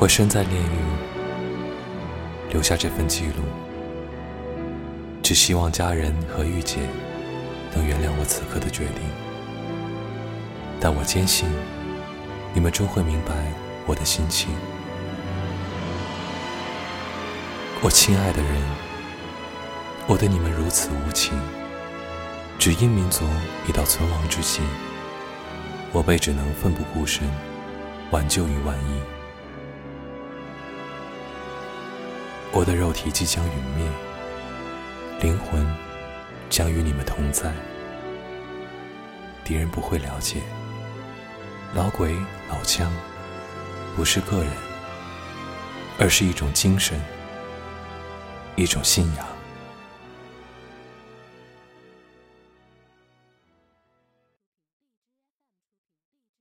我身在炼狱，留下这份记录，只希望家人和玉姐能原谅我此刻的决定。但我坚信，你们终会明白我的心情。我亲爱的人，我对你们如此无情，只因民族已到存亡之际，我辈只能奋不顾身，挽救于万一。我的肉体即将陨灭，灵魂将与你们同在。敌人不会了解，老鬼老枪不是个人，而是一种精神。一种信仰。